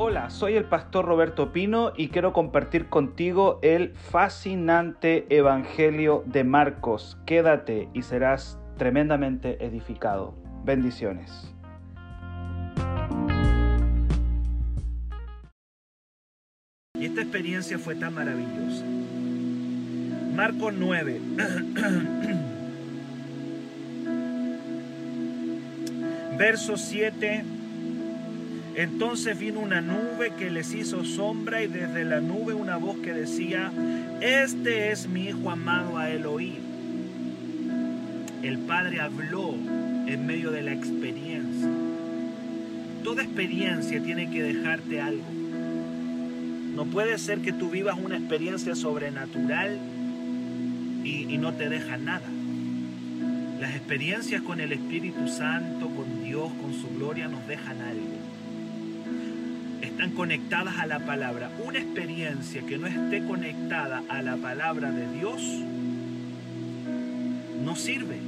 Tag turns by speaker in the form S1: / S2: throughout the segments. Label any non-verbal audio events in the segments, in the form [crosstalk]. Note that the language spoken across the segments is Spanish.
S1: Hola, soy el pastor Roberto Pino y quiero compartir contigo el fascinante Evangelio de Marcos. Quédate y serás tremendamente edificado. Bendiciones.
S2: Y esta experiencia fue tan maravillosa. Marcos [clears throat] 9. Verso 7. Entonces vino una nube que les hizo sombra y desde la nube una voz que decía, este es mi hijo amado a oír. El Padre habló en medio de la experiencia. Toda experiencia tiene que dejarte algo. No puede ser que tú vivas una experiencia sobrenatural y, y no te deja nada. Las experiencias con el Espíritu Santo, con Dios, con su gloria, nos dejan algo. Están conectadas a la palabra. Una experiencia que no esté conectada a la palabra de Dios no sirve.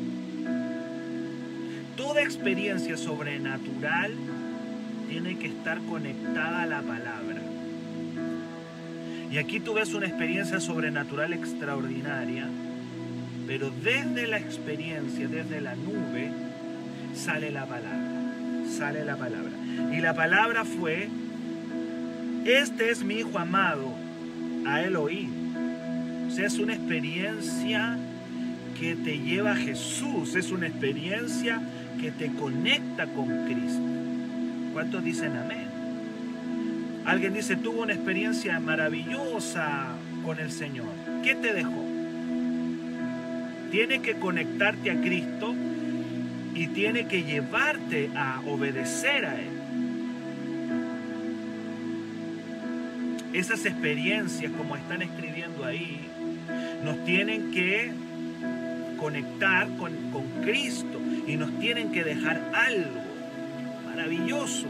S2: Toda experiencia sobrenatural tiene que estar conectada a la palabra. Y aquí tú ves una experiencia sobrenatural extraordinaria, pero desde la experiencia, desde la nube, sale la palabra. Sale la palabra. Y la palabra fue, este es mi hijo amado, a él oír. O sea, es una experiencia que te lleva a Jesús, es una experiencia que te conecta con Cristo. ¿Cuántos dicen amén? Alguien dice, tuvo una experiencia maravillosa con el Señor. ¿Qué te dejó? Tiene que conectarte a Cristo y tiene que llevarte a obedecer a Él. Esas experiencias, como están escribiendo ahí, nos tienen que conectar con, Cristo y nos tienen que dejar algo maravilloso.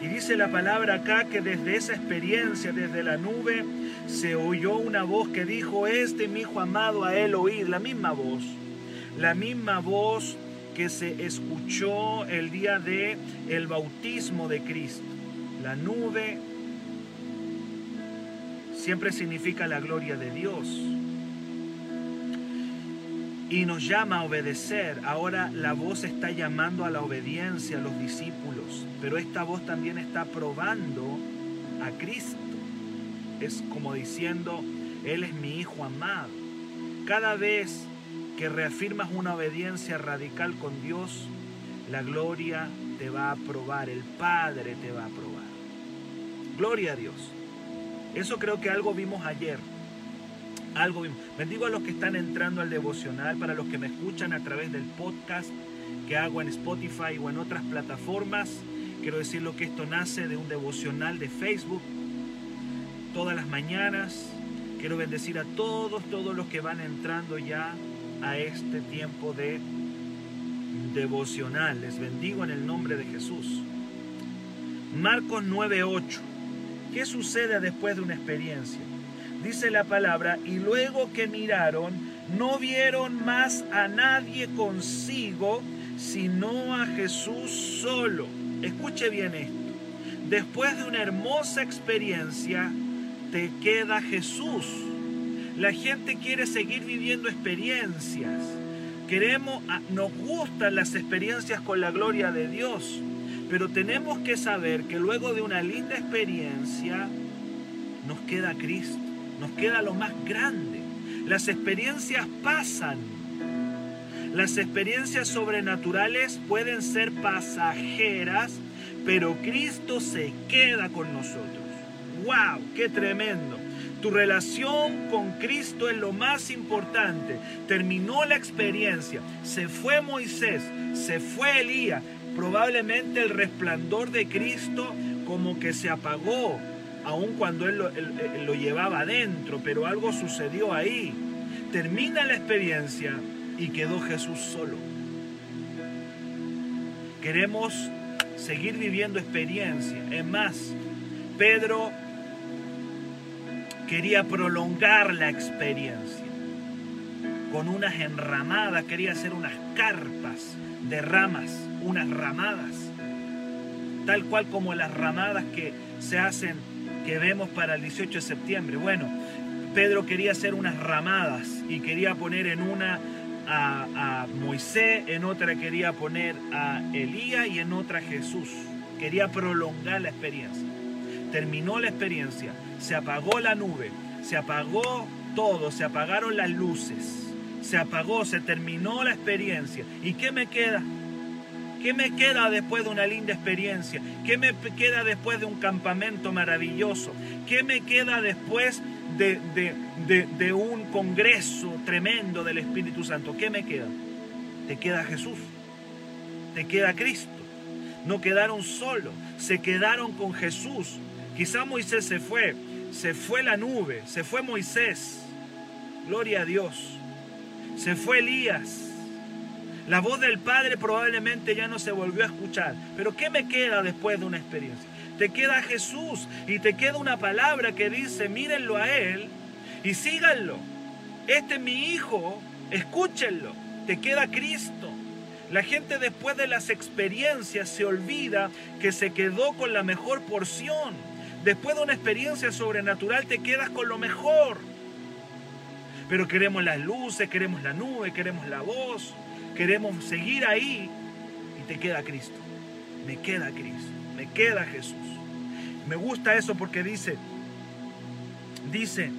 S2: Y dice la palabra acá que desde esa experiencia, desde la nube, se oyó una voz que dijo, este mi hijo amado a él oír, la misma voz, la misma voz que se escuchó el día de el bautismo de Cristo. La nube siempre significa la gloria de Dios y nos llama a obedecer. Ahora la voz está llamando a la obediencia a los discípulos, pero esta voz también está probando a Cristo. Es como diciendo, Él es mi Hijo amado. Cada vez que reafirmas una obediencia radical con Dios, la gloria te va a probar, el Padre te va a probar. Gloria a Dios. Eso creo que algo vimos ayer algo. Bendigo a los que están entrando al devocional, para los que me escuchan a través del podcast que hago en Spotify o en otras plataformas. Quiero decir lo que esto nace de un devocional de Facebook todas las mañanas. Quiero bendecir a todos, todos los que van entrando ya a este tiempo de devocional. Les bendigo en el nombre de Jesús. Marcos 9:8. ¿Qué sucede después de una experiencia? dice la palabra, y luego que miraron, no vieron más a nadie consigo, sino a Jesús solo. Escuche bien esto. Después de una hermosa experiencia, te queda Jesús. La gente quiere seguir viviendo experiencias. Queremos, ah, nos gustan las experiencias con la gloria de Dios, pero tenemos que saber que luego de una linda experiencia nos queda Cristo nos queda lo más grande. Las experiencias pasan. Las experiencias sobrenaturales pueden ser pasajeras, pero Cristo se queda con nosotros. ¡Wow! ¡Qué tremendo! Tu relación con Cristo es lo más importante. Terminó la experiencia. Se fue Moisés, se fue Elías. Probablemente el resplandor de Cristo como que se apagó aun cuando él lo, llevaba adentro, pero algo sucedió ahí. Termina la experiencia y quedó Jesús solo. Queremos seguir viviendo experiencia. Es más, Pedro quería prolongar la experiencia con unas enramadas, quería hacer unas carpas de ramas, unas ramadas. tal cual como las ramadas que se hacen, que vemos para el 18 de septiembre. Bueno, Pedro quería hacer unas ramadas y quería poner en una a, a, Moisés, en otra quería poner a Elías y en otra a Jesús. Quería prolongar la experiencia. Terminó la experiencia, se apagó la nube, se apagó todo, se apagaron las luces, se apagó, se terminó la experiencia. ¿Y qué me queda? ¿Qué me queda después de una linda experiencia? ¿Qué me queda después de un campamento maravilloso? ¿Qué me queda después de, un congreso tremendo del Espíritu Santo? ¿Qué me queda? Te queda Jesús, te queda Cristo. No quedaron solos, se quedaron con Jesús. Quizá Moisés se fue, se fue la nube, se fue Moisés. Gloria a Dios. Se fue Elías. La voz del Padre probablemente ya no se volvió a escuchar. Pero ¿qué me queda después de una experiencia? Te queda Jesús y te queda una palabra que dice, mírenlo a Él y síganlo. Este es mi hijo, escúchenlo. Te queda Cristo. La gente después de las experiencias se olvida que se quedó con la mejor porción. Después de una experiencia sobrenatural te quedas con lo mejor. Pero queremos las luces, queremos la nube, queremos la voz, queremos seguir ahí y te queda Cristo. Me queda Cristo, me queda Jesús. Me gusta eso porque dice, dice,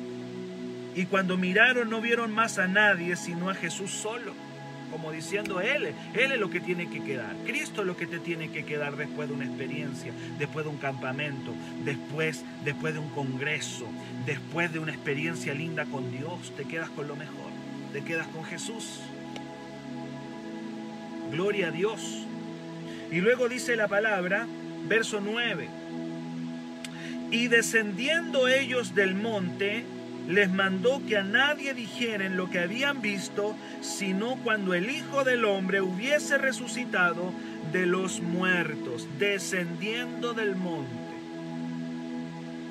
S2: y cuando miraron no vieron más a nadie sino a Jesús solo. Como diciendo, Él, Él es lo que tiene que quedar. Cristo es lo que te tiene que quedar después de una experiencia, después de un campamento, después, después de un congreso, después de una experiencia linda con Dios. Te quedas con lo mejor, te quedas con Jesús. Gloria a Dios. Y luego dice la palabra, verso 9. Y descendiendo ellos del monte, les mandó que a nadie dijeren lo que habían visto, sino cuando el Hijo del Hombre hubiese resucitado de los muertos, descendiendo del monte.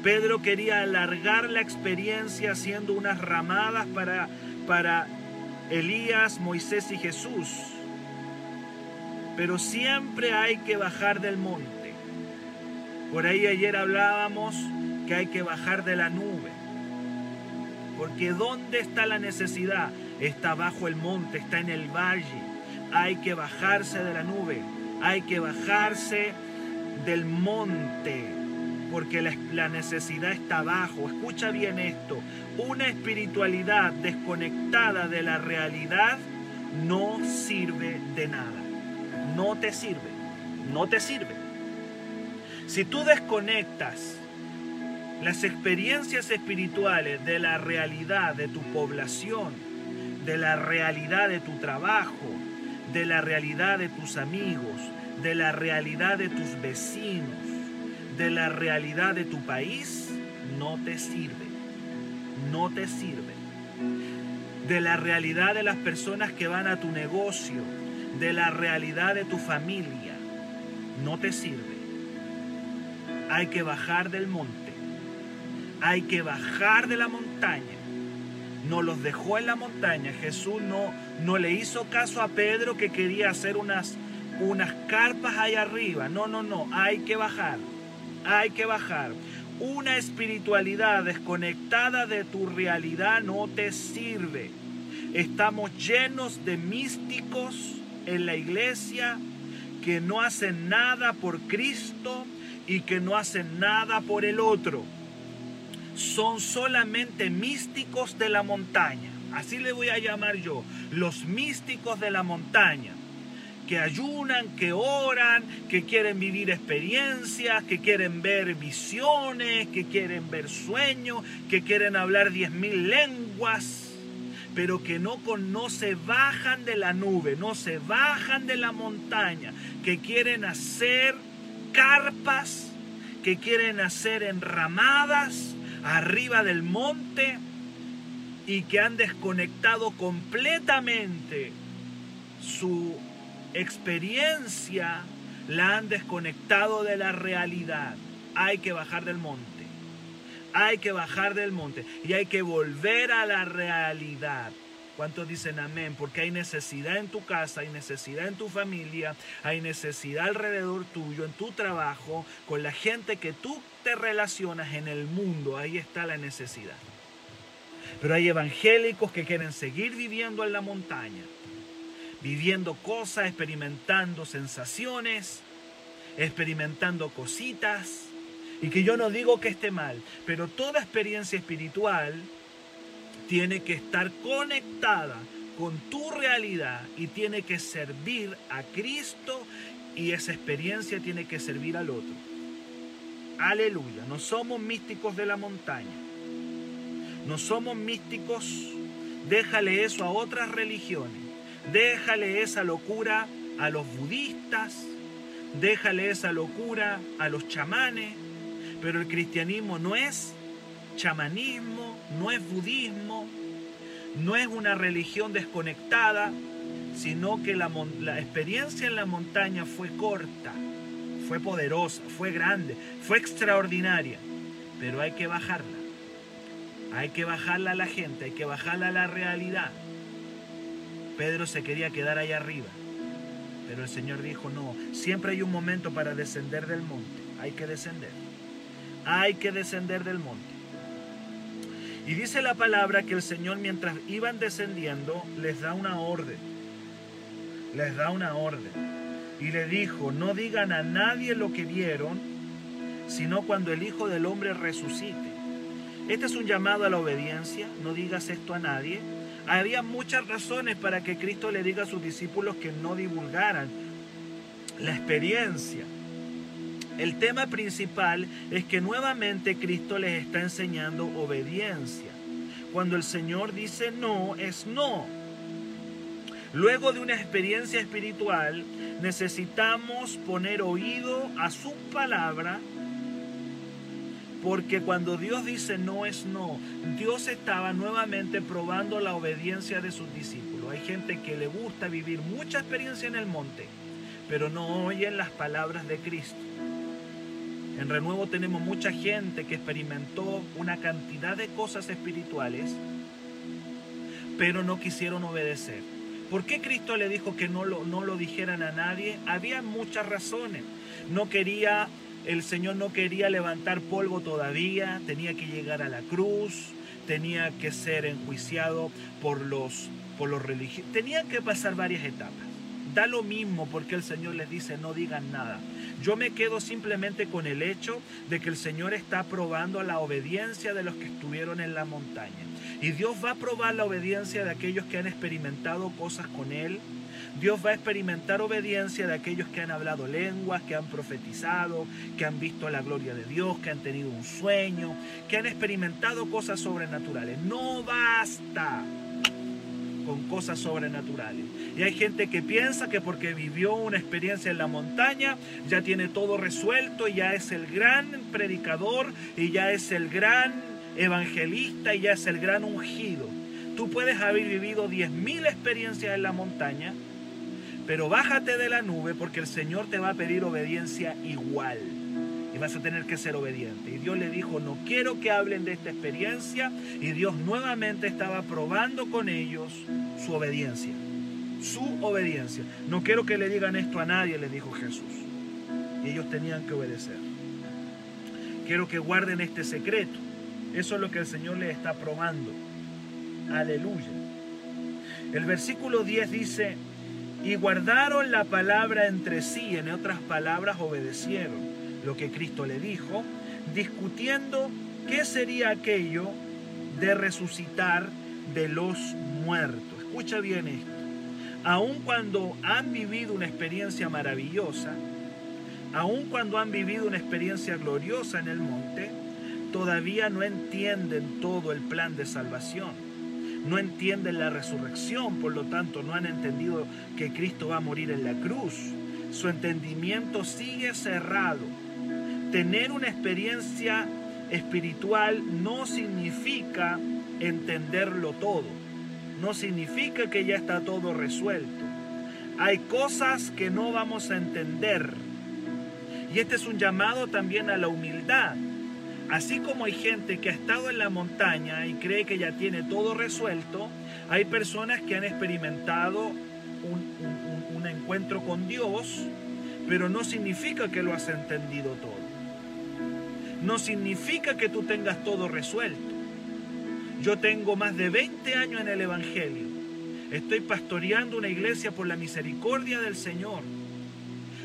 S2: Pedro quería alargar la experiencia haciendo unas ramadas para, para Elías, Moisés y Jesús. Pero siempre hay que bajar del monte. Por ahí ayer hablábamos que hay que bajar de la nube. Porque ¿dónde está la necesidad? Está bajo el monte, está en el valle. Hay que bajarse de la nube, hay que bajarse del monte, porque la, necesidad está abajo. Escucha bien esto, una espiritualidad desconectada de la realidad no sirve de nada. No te sirve, no te sirve. Si tú desconectas las experiencias espirituales de la realidad de tu población, de la realidad de tu trabajo, de la realidad de tus amigos, de la realidad de tus vecinos, de la realidad de tu país, no te sirve. No te sirve. De la realidad de las personas que van a tu negocio, de la realidad de tu familia, no te sirve. Hay que bajar del monte hay que bajar de la montaña. No los dejó en la montaña. Jesús no, no le hizo caso a Pedro que quería hacer unas, unas carpas ahí arriba. No, no, no. Hay que bajar. Hay que bajar. Una espiritualidad desconectada de tu realidad no te sirve. Estamos llenos de místicos en la iglesia que no hacen nada por Cristo y que no hacen nada por el otro son solamente místicos de la montaña. Así le voy a llamar yo, los místicos de la montaña, que ayunan, que oran, que quieren vivir experiencias, que quieren ver visiones, que quieren ver sueños, que quieren hablar diez mil lenguas, pero que no, no se bajan de la nube, no se bajan de la montaña, que quieren hacer carpas, que quieren hacer enramadas, arriba del monte y que han desconectado completamente su experiencia, la han desconectado de la realidad. Hay que bajar del monte. Hay que bajar del monte y hay que volver a la realidad. ¿Cuántos dicen amén? Porque hay necesidad en tu casa, hay necesidad en tu familia, hay necesidad alrededor tuyo, en tu trabajo, con la gente que tú te relacionas en el mundo. Ahí está la necesidad. Pero hay evangélicos que quieren seguir viviendo en la montaña, viviendo cosas, experimentando sensaciones, experimentando cositas. Y que yo no digo que esté mal, pero toda experiencia espiritual tiene que estar conectada con tu realidad y tiene que servir a Cristo y esa experiencia tiene que servir al otro. Aleluya, no somos místicos de la montaña. No somos místicos, déjale eso a otras religiones. Déjale esa locura a los budistas, déjale esa locura a los chamanes, pero el cristianismo no es chamanismo, no es budismo, no es una religión desconectada, sino que la, experiencia en la montaña fue corta, fue poderosa, fue grande, fue extraordinaria, pero hay que bajarla. Hay que bajarla a la gente, hay que bajarla a la realidad. Pedro se quería quedar ahí arriba, pero el Señor dijo, no, siempre hay un momento para descender del monte, hay que descender, hay que descender del monte. Y dice la palabra que el Señor mientras iban descendiendo les da una orden. Les da una orden. Y le dijo, no digan a nadie lo que vieron, sino cuando el Hijo del Hombre resucite. Este es un llamado a la obediencia, no digas esto a nadie. Había muchas razones para que Cristo le diga a sus discípulos que no divulgaran la experiencia. El tema principal es que nuevamente Cristo les está enseñando obediencia. Cuando el Señor dice no, es no. Luego de una experiencia espiritual, necesitamos poner oído a su palabra, porque cuando Dios dice no es no, Dios estaba nuevamente probando la obediencia de sus discípulos. Hay gente que le gusta vivir mucha experiencia en el monte, pero no oyen las palabras de Cristo. En Renuevo tenemos mucha gente que experimentó una cantidad de cosas espirituales, pero no quisieron obedecer. ¿Por qué Cristo le dijo que no lo, no lo dijeran a nadie? Había muchas razones. No quería, el Señor no quería levantar polvo todavía, tenía que llegar a la cruz, tenía que ser enjuiciado por los, por los religiosos, tenía que pasar varias etapas. Da lo mismo porque el Señor les dice no digan nada. Yo me quedo simplemente con el hecho de que el Señor está probando la obediencia de los que estuvieron en la montaña. Y Dios va a probar la obediencia de aquellos que han experimentado cosas con Él. Dios va a experimentar obediencia de aquellos que han hablado lenguas, que han profetizado, que han visto la gloria de Dios, que han tenido un sueño, que han experimentado cosas sobrenaturales. No basta con cosas sobrenaturales. Y hay gente que piensa que porque vivió una experiencia en la montaña, ya tiene todo resuelto, y ya es el gran predicador y ya es el gran evangelista y ya es el gran ungido. Tú puedes haber vivido 10.000 experiencias en la montaña, pero bájate de la nube porque el Señor te va a pedir obediencia igual y vas a tener que ser obediente. Y Dios le dijo, no quiero que hablen de esta experiencia. Y Dios nuevamente estaba probando con ellos su obediencia. Su obediencia. No quiero que le digan esto a nadie, le dijo Jesús. Y ellos tenían que obedecer. Quiero que guarden este secreto. Eso es lo que el Señor les está probando. Aleluya. El versículo 10 dice, y guardaron la palabra entre sí, en otras palabras obedecieron lo que Cristo le dijo, discutiendo qué sería aquello de resucitar de los muertos. Escucha bien esto. Aun cuando han vivido una experiencia maravillosa, aun cuando han vivido una experiencia gloriosa en el monte, todavía no entienden todo el plan de salvación. No entienden la resurrección, por lo tanto no han entendido que Cristo va a morir en la cruz. Su entendimiento sigue cerrado tener una experiencia espiritual no significa entenderlo todo. No significa que ya está todo resuelto. Hay cosas que no vamos a entender. Y este es un llamado también a la humildad. Así como hay gente que ha estado en la montaña y cree que ya tiene todo resuelto, hay personas que han experimentado un, encuentro con Dios, pero no significa que lo has entendido todo. No significa que tú tengas todo resuelto. Yo tengo más de 20 años en el Evangelio. Estoy pastoreando una iglesia por la misericordia del Señor.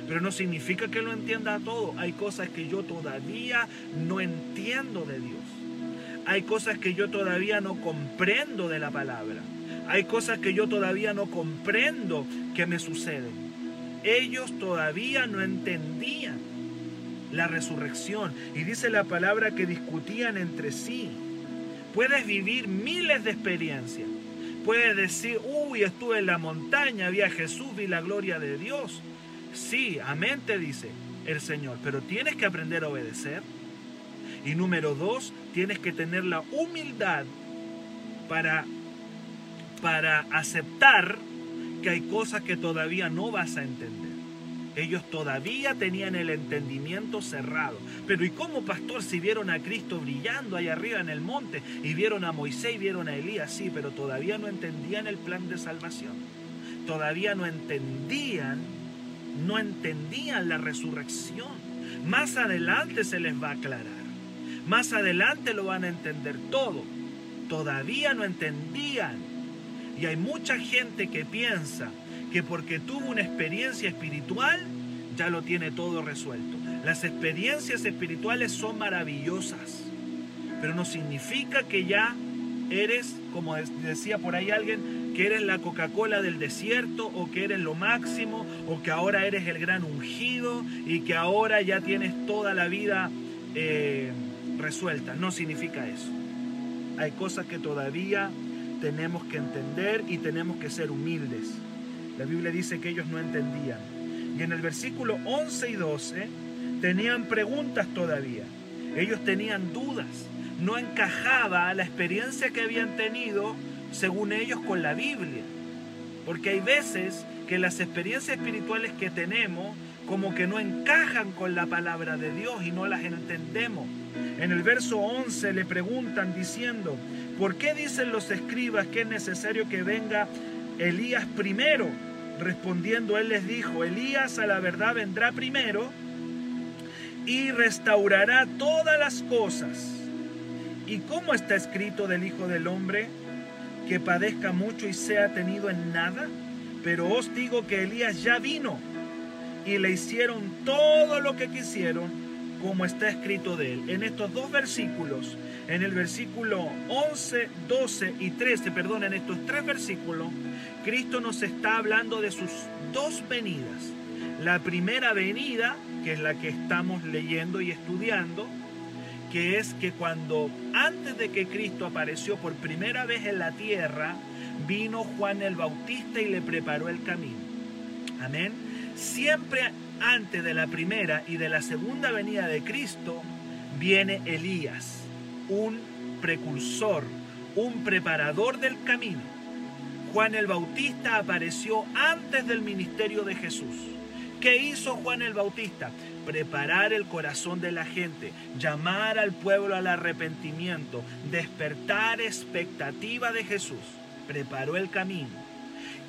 S2: Pero no significa que lo entienda todo. Hay cosas que yo todavía no entiendo de Dios. Hay cosas que yo todavía no comprendo de la palabra. Hay cosas que yo todavía no comprendo que me suceden. Ellos todavía no entendían la resurrección. Y dice la palabra que discutían entre sí. Puedes vivir miles de experiencias. Puedes decir, uy, estuve en la montaña, vi a Jesús, vi la gloria de Dios. Sí, amén te dice el Señor, pero tienes que aprender a obedecer. Y número dos, tienes que tener la humildad para, para aceptar que hay cosas que todavía no vas a entender. Ellos todavía tenían el entendimiento cerrado. Pero ¿y cómo, pastor, si vieron a Cristo brillando ahí arriba en el monte y vieron a Moisés y vieron a Elías? Sí, pero todavía no entendían el plan de salvación. Todavía no entendían, no entendían la resurrección. Más adelante se les va a aclarar. Más adelante lo van a entender todo. Todavía no entendían. Y hay mucha gente que piensa que porque tuvo una experiencia espiritual, ya lo tiene todo resuelto. Las experiencias espirituales son maravillosas, pero no significa que ya eres, como decía por ahí alguien, que eres la Coca-Cola del desierto o que eres lo máximo o que ahora eres el gran ungido y que ahora ya tienes toda la vida eh, resuelta. No significa eso. Hay cosas que todavía tenemos que entender y tenemos que ser humildes. La Biblia dice que ellos no entendían. Y en el versículo 11 y 12 tenían preguntas todavía. Ellos tenían dudas. No encajaba la experiencia que habían tenido, según ellos, con la Biblia. Porque hay veces que las experiencias espirituales que tenemos como que no encajan con la palabra de Dios y no las entendemos. En el verso 11 le preguntan diciendo, ¿por qué dicen los escribas que es necesario que venga Elías primero? Respondiendo él les dijo, Elías a la verdad vendrá primero y restaurará todas las cosas. ¿Y cómo está escrito del Hijo del Hombre? Que padezca mucho y sea tenido en nada. Pero os digo que Elías ya vino y le hicieron todo lo que quisieron, como está escrito de él. En estos dos versículos, en el versículo 11, 12 y 13, perdón, en estos tres versículos, Cristo nos está hablando de sus dos venidas. La primera venida, que es la que estamos leyendo y estudiando, que es que cuando antes de que Cristo apareció por primera vez en la tierra, vino Juan el Bautista y le preparó el camino. Amén. Siempre antes de la primera y de la segunda venida de Cristo, viene Elías, un precursor, un preparador del camino Juan el Bautista apareció antes del ministerio de Jesús. ¿Qué hizo Juan el Bautista? Preparar el corazón de la gente, llamar al pueblo al arrepentimiento, despertar expectativa de Jesús. Preparó el camino.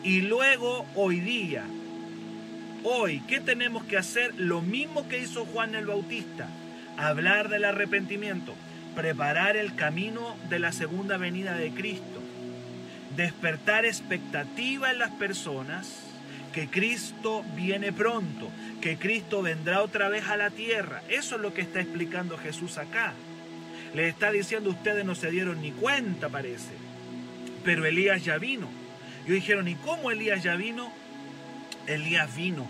S2: Y luego hoy día, hoy, ¿qué tenemos que hacer? Lo mismo que hizo Juan el Bautista, hablar del arrepentimiento, preparar el camino de la segunda venida de Cristo despertar expectativa en las personas que Cristo viene pronto, que Cristo vendrá otra vez a la tierra. Eso es lo que está explicando Jesús acá. Le está diciendo, ustedes no se dieron ni cuenta, parece. Pero Elías ya vino. Y dijeron, ¿y cómo Elías ya vino? Elías vino.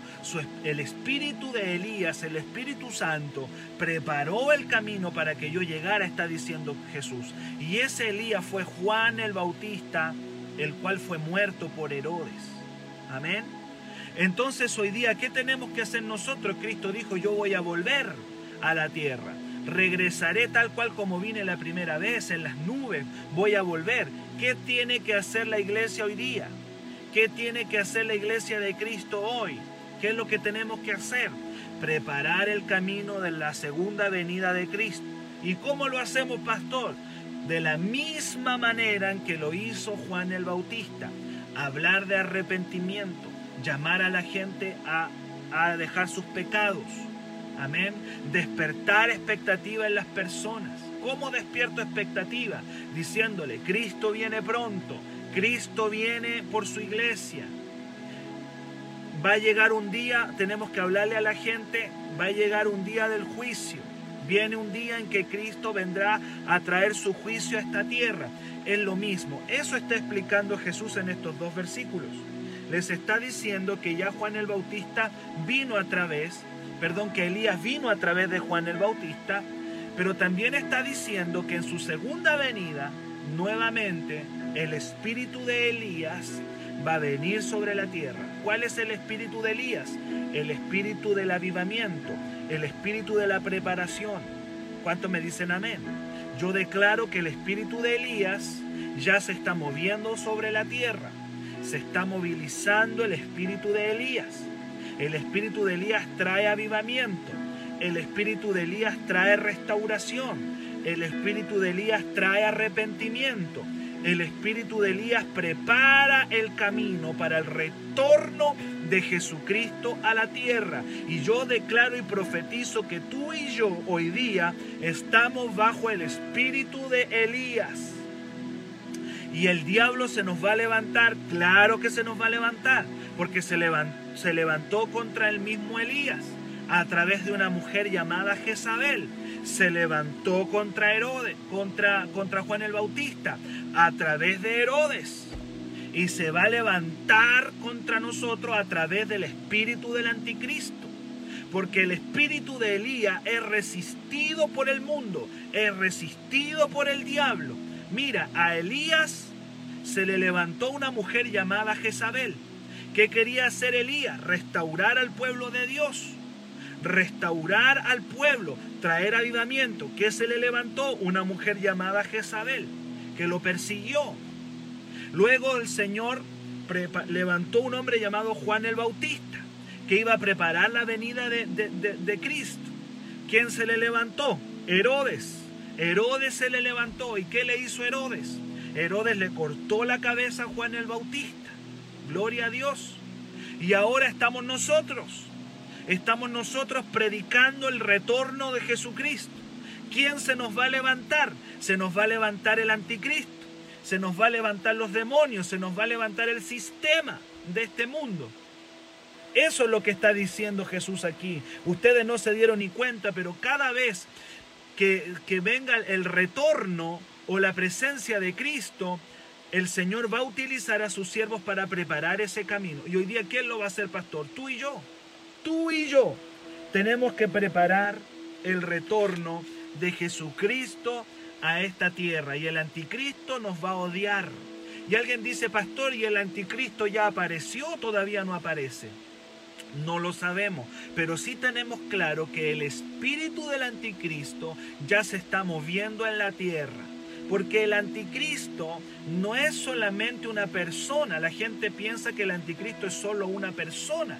S2: el espíritu de Elías, el Espíritu Santo, preparó el camino para que yo llegara, está diciendo Jesús. Y ese Elías fue Juan el Bautista, el cual fue muerto por Herodes. Amén. Entonces hoy día, ¿qué tenemos que hacer nosotros? Cristo dijo, yo voy a volver a la tierra. Regresaré tal cual como vine la primera vez, en las nubes. Voy a volver. ¿Qué tiene que hacer la iglesia hoy día? ¿Qué tiene que hacer la iglesia de Cristo hoy? ¿Qué es lo que tenemos que hacer? Preparar el camino de la segunda venida de Cristo. ¿Y cómo lo hacemos, pastor? De la misma manera en que lo hizo Juan el Bautista. Hablar de arrepentimiento, llamar a la gente a, a dejar sus pecados. Amén. Despertar expectativa en las personas. ¿Cómo despierto expectativa? Diciéndole, Cristo viene pronto, Cristo viene por su iglesia. Va a llegar un día, tenemos que hablarle a la gente, va a llegar un día del juicio. Viene un día en que Cristo vendrá a traer su juicio a esta tierra. Es lo mismo. Eso está explicando Jesús en estos dos versículos. Les está diciendo que ya Juan el Bautista vino a través, perdón, que Elías vino a través de Juan el Bautista, pero también está diciendo que en su segunda venida, nuevamente, el espíritu de Elías va a venir sobre la tierra. ¿Cuál es el espíritu de Elías? El espíritu del avivamiento, el espíritu de la preparación. ¿Cuántos me dicen amén? Yo declaro que el espíritu de Elías ya se está moviendo sobre la tierra. Se está movilizando el espíritu de Elías. El espíritu de Elías trae avivamiento. El espíritu de Elías trae restauración. El espíritu de Elías trae arrepentimiento el espíritu de Elías prepara el camino para el retorno de Jesucristo a la tierra. Y yo declaro y profetizo que tú y yo hoy día estamos bajo el espíritu de Elías. Y el diablo se nos va a levantar, claro que se nos va a levantar, porque se levantó, se levantó contra el mismo Elías a través de una mujer llamada Jezabel se levantó contra Herodes, contra, contra Juan el Bautista, a través de Herodes. Y se va a levantar contra nosotros a través del espíritu del anticristo. Porque el espíritu de Elías es resistido por el mundo, es resistido por el diablo. Mira, a Elías se le levantó una mujer llamada Jezabel. ¿Qué quería hacer Elías? Restaurar al pueblo de Dios restaurar al pueblo, traer avivamiento. ¿Qué se le levantó? Una mujer llamada Jezabel, que lo persiguió. Luego el Señor levantó un hombre llamado Juan el Bautista, que iba a preparar la venida de, de Cristo. ¿Quién se le levantó? Herodes. Herodes se le levantó. ¿Y qué le hizo Herodes? Herodes le cortó la cabeza a Juan el Bautista. Gloria a Dios. Y ahora estamos nosotros estamos nosotros predicando el retorno de Jesucristo. ¿Quién se nos va a levantar? Se nos va a levantar el anticristo, se nos va a levantar los demonios, se nos va a levantar el sistema de este mundo. Eso es lo que está diciendo Jesús aquí. Ustedes no se dieron ni cuenta, pero cada vez que, que venga el retorno o la presencia de Cristo, el Señor va a utilizar a sus siervos para preparar ese camino. Y hoy día, ¿quién lo va a hacer, pastor? Tú y yo tú y yo tenemos que preparar el retorno de Jesucristo a esta tierra y el anticristo nos va a odiar. Y alguien dice, pastor, ¿y el anticristo ya apareció o todavía no aparece? No lo sabemos, pero sí tenemos claro que el espíritu del anticristo ya se está moviendo en la tierra. Porque el anticristo no es solamente una persona. La gente piensa que el anticristo es solo una persona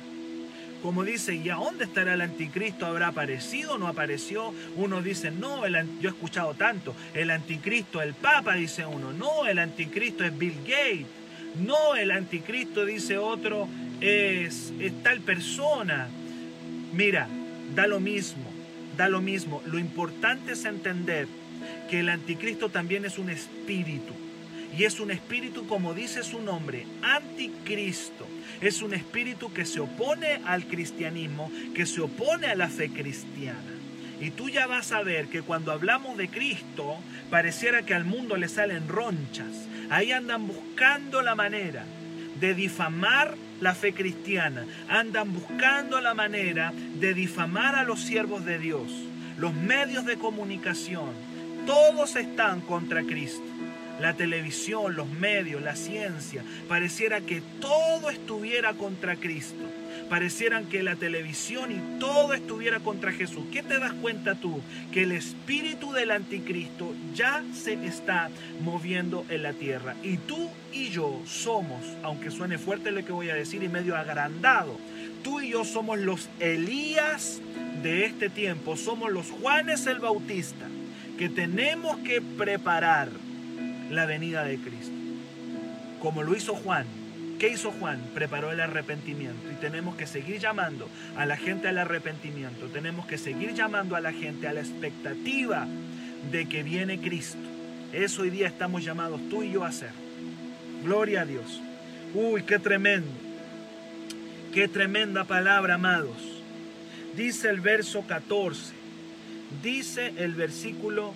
S2: como dice, ¿y a dónde estará el anticristo? ¿Habrá aparecido o no apareció? Uno dice, no, yo he escuchado tanto, el anticristo, el papa, dice uno, no, el anticristo es Bill Gates, no, el anticristo, dice otro, es, es tal persona. Mira, da lo mismo, da lo mismo. Lo importante es entender que el anticristo también es un espíritu. Y es un espíritu, como dice su nombre, anticristo. Es un espíritu que se opone al cristianismo, que se opone a la fe cristiana. Y tú ya vas a ver que cuando hablamos de Cristo, pareciera que al mundo le salen ronchas. Ahí andan buscando la manera de difamar la fe cristiana. Andan buscando la manera de difamar a los siervos de Dios. Los medios de comunicación, todos están contra Cristo la televisión, los medios, la ciencia, pareciera que todo estuviera contra Cristo. Parecieran que la televisión y todo estuviera contra Jesús. ¿Qué te das cuenta tú? Que el espíritu del anticristo ya se está moviendo en la tierra. Y tú y yo somos, aunque suene fuerte lo que voy a decir y medio agrandado, tú y yo somos los Elías de este tiempo, somos los Juanes el Bautista que tenemos que preparar la venida de Cristo. Como lo hizo Juan. ¿Qué hizo Juan? Preparó el arrepentimiento. Y tenemos que seguir llamando a la gente al arrepentimiento. Tenemos que seguir llamando a la gente a la expectativa de que viene Cristo. Eso hoy día estamos llamados tú y yo a hacer. Gloria a Dios. Uy, qué tremendo. Qué tremenda palabra, amados. Dice el verso 14. Dice el versículo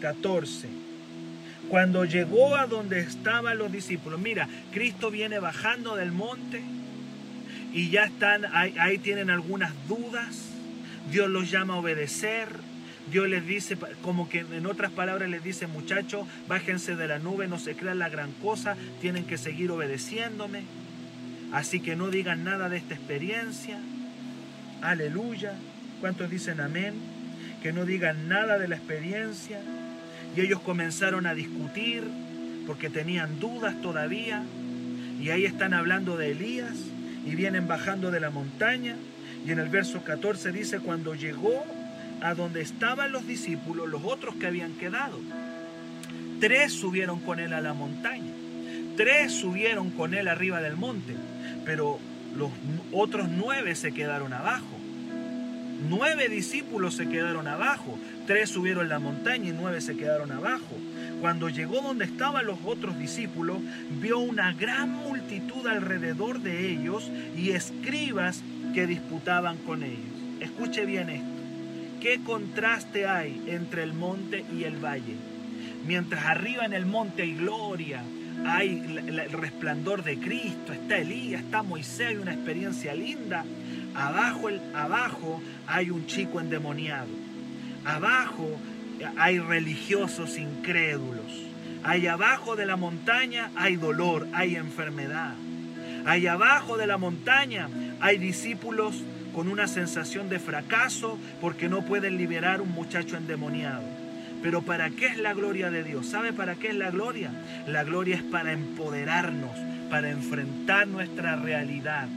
S2: 14. Cuando llegó a donde estaban los discípulos, mira, Cristo viene bajando del monte y ya están, ahí, tienen algunas dudas. Dios los llama a obedecer. Dios les dice, como que en otras palabras les dice, muchachos, bájense de la nube, no se crean la gran cosa, tienen que seguir obedeciéndome. Así que no digan nada de esta experiencia. Aleluya. ¿Cuántos dicen amén? Que no digan nada de la experiencia. Y ellos comenzaron a discutir porque tenían dudas todavía. Y ahí están hablando de Elías y vienen bajando de la montaña. Y en el verso 14 dice, cuando llegó a donde estaban los discípulos, los otros que habían quedado, tres subieron con él a la montaña. Tres subieron con él arriba del monte, pero los otros nueve se quedaron abajo. Nueve discípulos se quedaron abajo, tres subieron la montaña y nueve se quedaron abajo. Cuando llegó donde estaban los otros discípulos, vio una gran multitud alrededor de ellos y escribas que disputaban con ellos. Escuche bien esto. ¿Qué contraste hay entre el monte y el valle? Mientras arriba en el monte hay gloria, hay el resplandor de Cristo, está Elías, está Moisés, hay una experiencia linda. Abajo, el, abajo hay un chico endemoniado. Abajo hay religiosos incrédulos. Ahí abajo de la montaña hay dolor, hay enfermedad. Ahí abajo de la montaña hay discípulos con una sensación de fracaso porque no pueden liberar un muchacho endemoniado. Pero ¿para qué es la gloria de Dios? ¿Sabe para qué es la gloria? La gloria es para empoderarnos, para enfrentar nuestra realidad.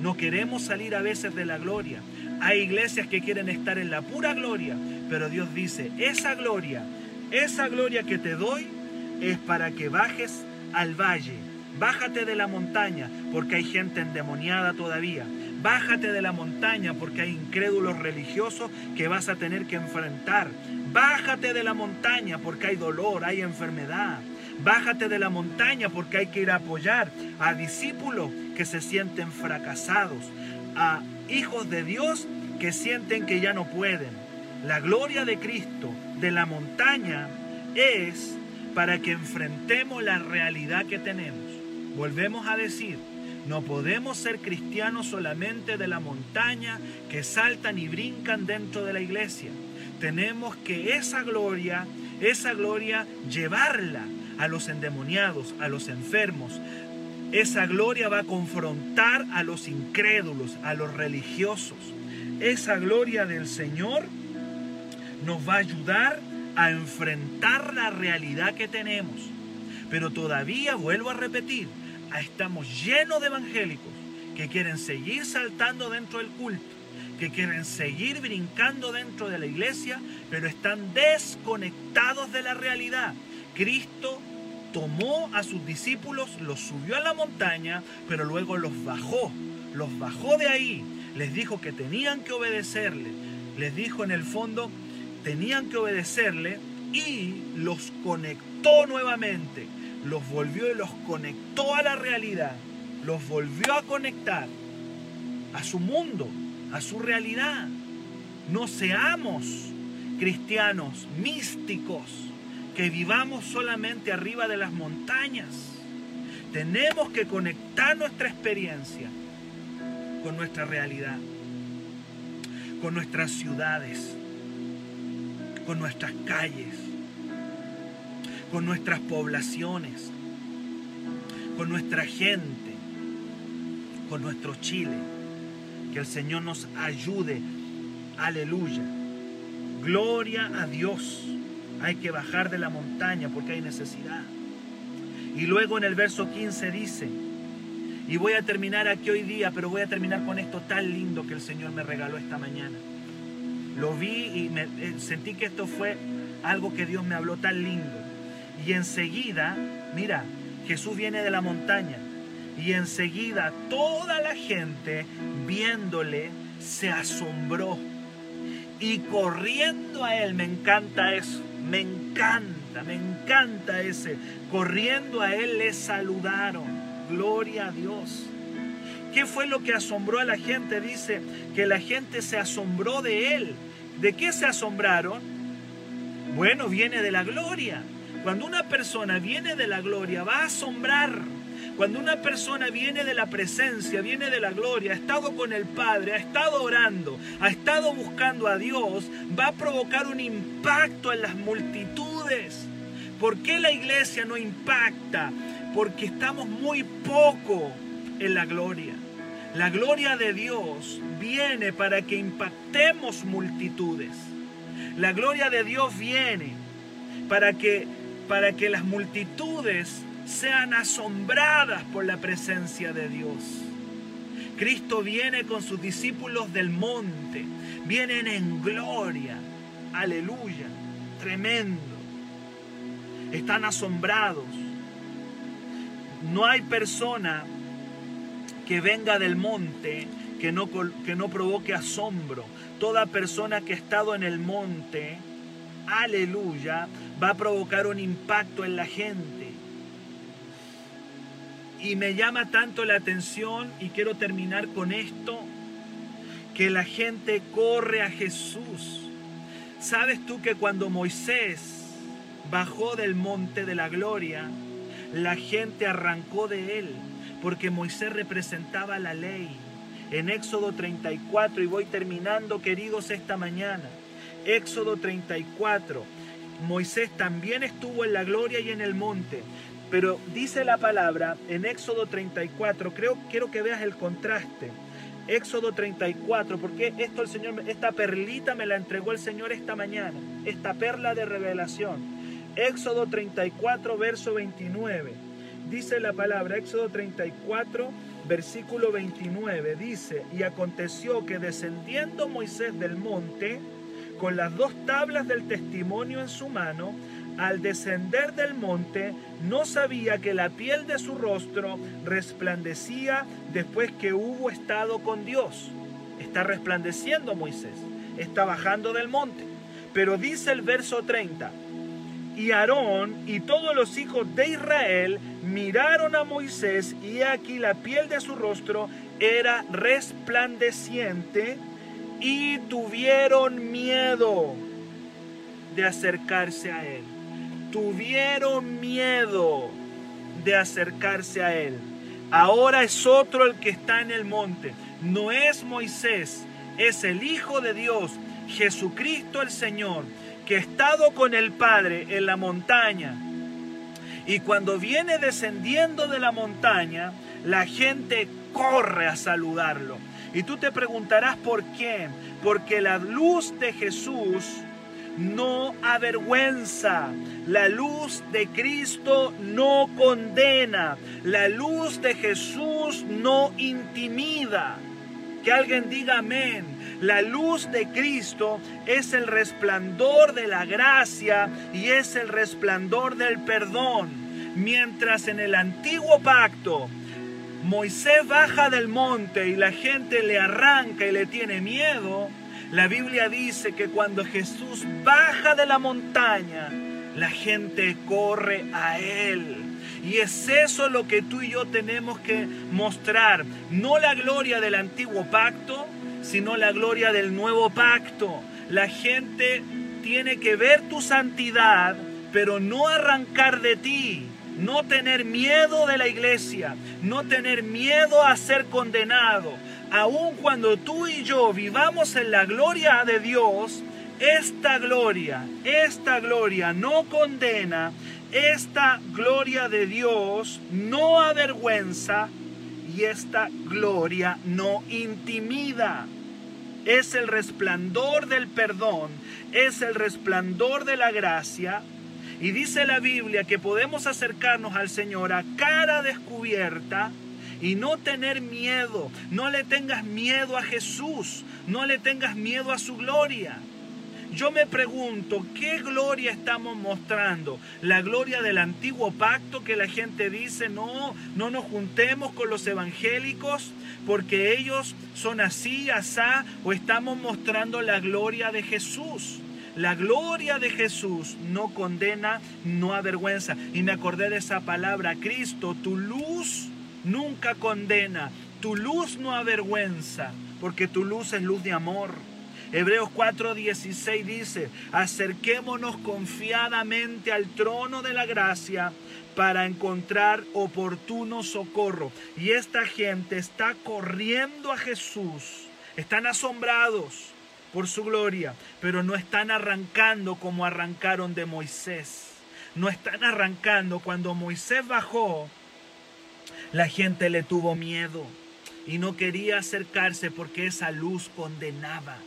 S2: No queremos salir a veces de la gloria. Hay iglesias que quieren estar en la pura gloria, pero Dios dice, esa gloria, esa gloria que te doy es para que bajes al valle. Bájate de la montaña porque hay gente endemoniada todavía. Bájate de la montaña porque hay incrédulos religiosos que vas a tener que enfrentar. Bájate de la montaña porque hay dolor, hay enfermedad. Bájate de la montaña porque hay que ir a apoyar a discípulos que se sienten fracasados, a hijos de Dios que sienten que ya no pueden. La gloria de Cristo de la montaña es para que enfrentemos la realidad que tenemos. Volvemos a decir, no podemos ser cristianos solamente de la montaña que saltan y brincan dentro de la iglesia. Tenemos que esa gloria, esa gloria llevarla a los endemoniados, a los enfermos. Esa gloria va a confrontar a los incrédulos, a los religiosos. Esa gloria del Señor nos va a ayudar a enfrentar la realidad que tenemos. Pero todavía, vuelvo a repetir, estamos llenos de evangélicos que quieren seguir saltando dentro del culto, que quieren seguir brincando dentro de la iglesia, pero están desconectados de la realidad. Cristo tomó a sus discípulos, los subió a la montaña, pero luego los bajó, los bajó de ahí, les dijo que tenían que obedecerle, les dijo en el fondo, tenían que obedecerle y los conectó nuevamente los volvió y los conectó a la realidad, los volvió a conectar a su mundo, a su realidad. No seamos cristianos místicos que vivamos solamente arriba de las montañas. Tenemos que conectar nuestra experiencia con nuestra realidad, con nuestras ciudades, con nuestras calles, con nuestras poblaciones, con nuestra gente, con nuestro Chile. Que el Señor nos ayude. Aleluya. Gloria a Dios. Hay que bajar de la montaña porque hay necesidad. Y luego en el verso 15 dice, y voy a terminar aquí hoy día, pero voy a terminar con esto tan lindo que el Señor me regaló esta mañana. Lo vi y me, eh, sentí que esto fue algo que Dios me habló tan lindo. Y enseguida, mira, Jesús viene de la montaña. Y enseguida toda la gente viéndole se asombró. Y corriendo a él, me encanta eso, me encanta, me encanta ese. Corriendo a él le saludaron. Gloria a Dios. ¿Qué fue lo que asombró a la gente? Dice que la gente se asombró de él. ¿De qué se asombraron? Bueno, viene de la gloria. Cuando una persona viene de la gloria, va a asombrar. Cuando una persona viene de la presencia, viene de la gloria, ha estado con el Padre, ha estado orando, ha estado buscando a Dios, va a provocar un impacto en las multitudes. ¿Por qué la iglesia no impacta? Porque estamos muy poco en la gloria. La gloria de Dios viene para que impactemos multitudes. La gloria de Dios viene para que, para que las multitudes sean asombradas por la presencia de Dios. Cristo viene con sus discípulos del monte, vienen en gloria, aleluya, tremendo. Están asombrados. No hay persona que venga del monte, que no, que no provoque asombro. Toda persona que ha estado en el monte, aleluya, va a provocar un impacto en la gente. Y me llama tanto la atención, y quiero terminar con esto, que la gente corre a Jesús. ¿Sabes tú que cuando Moisés bajó del monte de la gloria, la gente arrancó de él? Porque Moisés representaba la ley. En Éxodo 34, y voy terminando queridos esta mañana, Éxodo 34, Moisés también estuvo en la gloria y en el monte, pero dice la palabra en Éxodo 34, creo, quiero que veas el contraste. Éxodo 34, porque esto el Señor, esta perlita me la entregó el Señor esta mañana, esta perla de revelación. Éxodo 34, verso 29 dice la palabra, Éxodo 34, versículo 29, dice, y aconteció que descendiendo Moisés del monte, con las dos tablas del testimonio en su mano, al descender del monte, no sabía que la piel de su rostro resplandecía después que hubo estado con Dios. Está resplandeciendo Moisés, está bajando del monte. Pero dice el verso 30, y Aarón y todos los hijos de Israel miraron a Moisés y aquí la piel de su rostro era resplandeciente y tuvieron miedo de acercarse a él. Tuvieron miedo de acercarse a él. Ahora es otro el que está en el monte. No es Moisés, es el Hijo de Dios, Jesucristo el Señor que estado con el Padre en la montaña y cuando viene descendiendo de la montaña, la gente corre a saludarlo. Y tú te preguntarás por qué. Porque la luz de Jesús no avergüenza. La luz de Cristo no condena. La luz de Jesús no intimida. Que alguien diga amén. La luz de Cristo es el resplandor de la gracia y es el resplandor del perdón. Mientras en el antiguo pacto Moisés baja del monte y la gente le arranca y le tiene miedo, la Biblia dice que cuando Jesús baja de la montaña, la gente corre a Él. Y es eso lo que tú y yo tenemos que mostrar. No la gloria del antiguo pacto, sino la gloria del nuevo pacto. La gente tiene que ver tu santidad, pero no arrancar de ti. No tener miedo de la iglesia, no tener miedo a ser condenado. Aun cuando tú y yo vivamos en la gloria de Dios, esta gloria, esta gloria no condena, esta gloria de Dios no avergüenza y esta gloria no intimida es el resplandor del perdón, es el resplandor de la gracia. Y dice la Biblia que podemos acercarnos al Señor a cara descubierta y no tener miedo. No le tengas miedo a Jesús, no le tengas miedo a su gloria. Yo me pregunto, ¿qué gloria estamos mostrando? ¿La gloria del antiguo pacto que la gente dice, no, no nos juntemos con los evangélicos porque ellos son así, asá, o estamos mostrando la gloria de Jesús? La gloria de Jesús no condena, no avergüenza. Y me acordé de esa palabra, Cristo, tu luz nunca condena, tu luz no avergüenza, porque tu luz es luz de amor. Hebreos 4:16 dice, acerquémonos confiadamente al trono de la gracia para encontrar oportuno socorro. Y esta gente está corriendo a Jesús, están asombrados por su gloria, pero no están arrancando como arrancaron de Moisés. No están arrancando. Cuando Moisés bajó, la gente le tuvo miedo y no quería acercarse porque esa luz condenaba.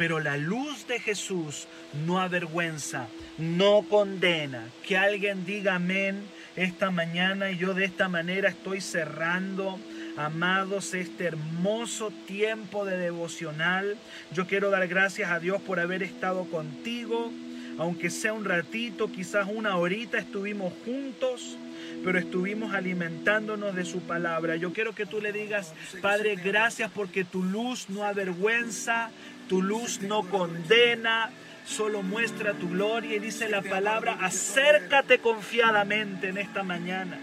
S2: Pero la luz de Jesús no avergüenza, no condena. Que alguien diga amén esta mañana y yo de esta manera estoy cerrando amados, este hermoso tiempo de devocional. Yo quiero dar gracias a Dios por haber estado contigo, aunque sea un ratito, quizás una horita estuvimos juntos pero estuvimos alimentándonos de su palabra. Yo quiero que tú le digas, Padre, gracias porque tu luz no avergüenza, tu luz no condena, solo muestra tu gloria y dice la palabra, acércate confiadamente en esta mañana.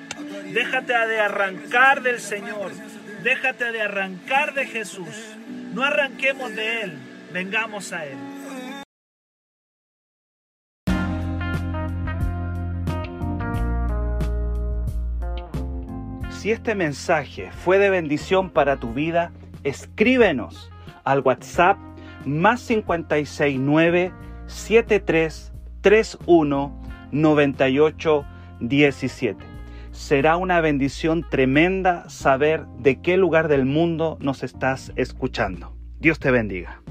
S2: Déjate de arrancar del Señor, déjate de arrancar de Jesús. No arranquemos de Él, vengamos a Él.
S1: Si este mensaje fue de bendición para tu vida, escríbenos al WhatsApp más 569 7331 9817. Será una bendición tremenda saber de qué lugar del mundo nos estás escuchando. Dios te bendiga.